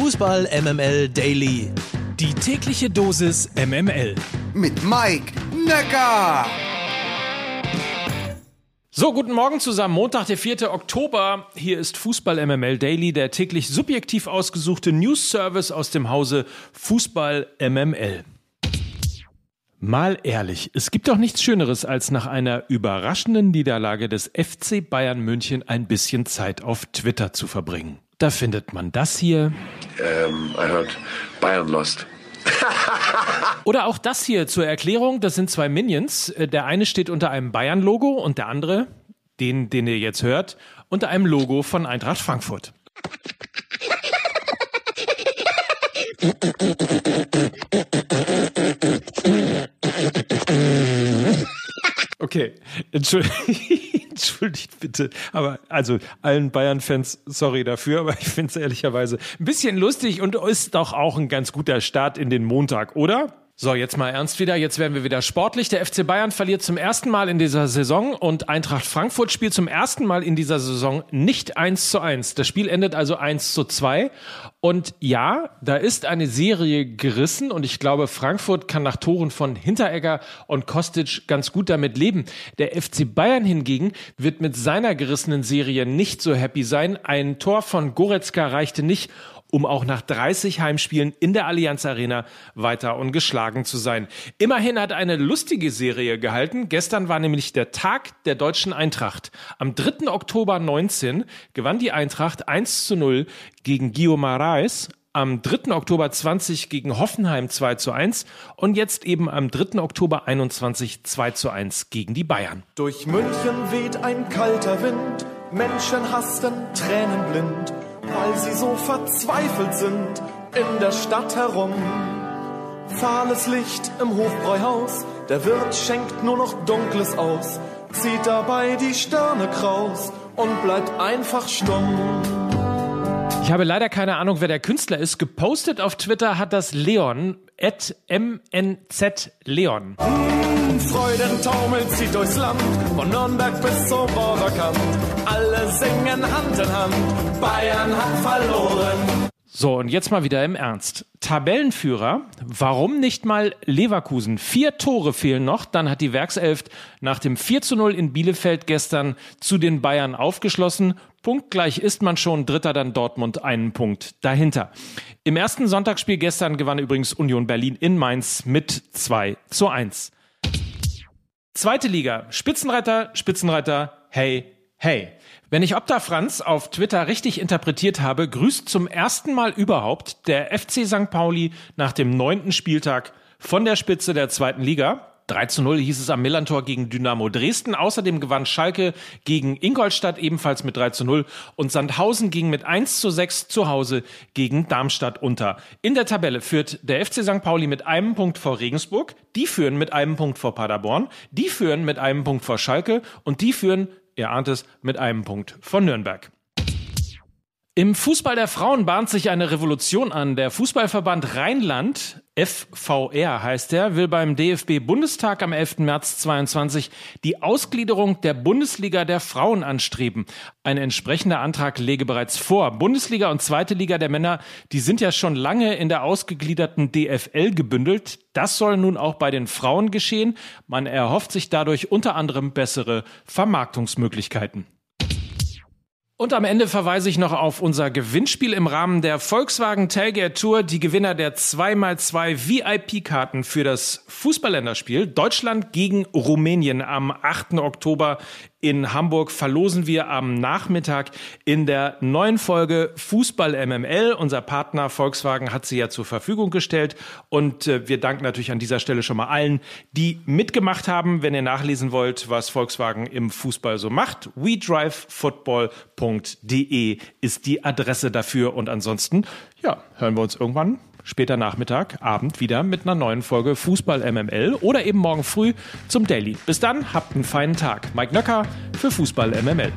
Fußball MML Daily. Die tägliche Dosis MML. Mit Mike Necker. So, guten Morgen zusammen. Montag, der 4. Oktober. Hier ist Fußball MML Daily, der täglich subjektiv ausgesuchte News-Service aus dem Hause Fußball MML. Mal ehrlich, es gibt doch nichts Schöneres, als nach einer überraschenden Niederlage des FC Bayern München ein bisschen Zeit auf Twitter zu verbringen. Da findet man das hier. Um, I heard Bayern lost. Oder auch das hier zur Erklärung, das sind zwei Minions. Äh, Der eine steht unter einem Bayern-Logo und der andere, den, den ihr jetzt hört, unter einem Logo von Eintracht Frankfurt. Okay, entschuldigt, entschuldigt bitte, aber also allen Bayern-Fans, sorry dafür, aber ich finde es ehrlicherweise ein bisschen lustig und ist doch auch ein ganz guter Start in den Montag, oder? So, jetzt mal ernst wieder. Jetzt werden wir wieder sportlich. Der FC Bayern verliert zum ersten Mal in dieser Saison und Eintracht Frankfurt spielt zum ersten Mal in dieser Saison nicht 1 zu 1. Das Spiel endet also 1 zu 2. Und ja, da ist eine Serie gerissen und ich glaube, Frankfurt kann nach Toren von Hinteregger und Kostic ganz gut damit leben. Der FC Bayern hingegen wird mit seiner gerissenen Serie nicht so happy sein. Ein Tor von Goretzka reichte nicht um auch nach 30 Heimspielen in der Allianz Arena weiter ungeschlagen zu sein. Immerhin hat eine lustige Serie gehalten. Gestern war nämlich der Tag der deutschen Eintracht. Am 3. Oktober 19 gewann die Eintracht 1 zu 0 gegen Guillaume Reis. Am 3. Oktober 20 gegen Hoffenheim 2 zu 1 und jetzt eben am 3. Oktober 21 2 zu 1 gegen die Bayern. Durch München weht ein kalter Wind, Menschen hasten tränenblind, weil sie so verzweifelt sind in der Stadt herum. Fahles Licht im Hofbräuhaus, der Wirt schenkt nur noch Dunkles aus, zieht dabei die Stirne kraus und bleibt einfach stumm. Ich habe leider keine Ahnung, wer der Künstler ist. Gepostet auf Twitter hat das Leon, at MNZ Leon. Freudentaumel zieht durchs Land, von Nürnberg bis zur Borderkant. Alle singen Hand in Hand, Bayern hat verloren. So, und jetzt mal wieder im Ernst. Tabellenführer, warum nicht mal Leverkusen? Vier Tore fehlen noch, dann hat die Werkself nach dem 4 zu 0 in Bielefeld gestern zu den Bayern aufgeschlossen. Punktgleich ist man schon, dritter dann Dortmund einen Punkt dahinter. Im ersten Sonntagsspiel gestern gewann übrigens Union Berlin in Mainz mit 2 zu 1. Zweite Liga, Spitzenreiter, Spitzenreiter, hey, hey. Wenn ich Opta Franz auf Twitter richtig interpretiert habe, grüßt zum ersten Mal überhaupt der FC St. Pauli nach dem neunten Spieltag von der Spitze der zweiten Liga. 3 zu 0 hieß es am Millantor gegen Dynamo Dresden. Außerdem gewann Schalke gegen Ingolstadt ebenfalls mit 3 zu 0 und Sandhausen ging mit 1 zu 6 zu Hause gegen Darmstadt unter. In der Tabelle führt der FC St. Pauli mit einem Punkt vor Regensburg, die führen mit einem Punkt vor Paderborn, die führen mit einem Punkt vor Schalke und die führen, ihr ahnt es, mit einem Punkt vor Nürnberg. Im Fußball der Frauen bahnt sich eine Revolution an. Der Fußballverband Rheinland, FVR heißt er, will beim DFB-Bundestag am 11. März 22 die Ausgliederung der Bundesliga der Frauen anstreben. Ein entsprechender Antrag lege bereits vor. Bundesliga und zweite Liga der Männer, die sind ja schon lange in der ausgegliederten DFL gebündelt. Das soll nun auch bei den Frauen geschehen. Man erhofft sich dadurch unter anderem bessere Vermarktungsmöglichkeiten. Und am Ende verweise ich noch auf unser Gewinnspiel im Rahmen der Volkswagen Tailgate Tour. Die Gewinner der 2x2 VIP-Karten für das Fußballländerspiel Deutschland gegen Rumänien am 8. Oktober in Hamburg verlosen wir am Nachmittag in der neuen Folge Fußball MML. Unser Partner Volkswagen hat sie ja zur Verfügung gestellt und äh, wir danken natürlich an dieser Stelle schon mal allen, die mitgemacht haben. Wenn ihr nachlesen wollt, was Volkswagen im Fußball so macht, wedrivefootball.de ist die Adresse dafür und ansonsten, ja, hören wir uns irgendwann später Nachmittag, Abend wieder mit einer neuen Folge Fußball MML oder eben morgen früh zum Daily. Bis dann, habt einen feinen Tag. Mike Nöcker für Fußball MML.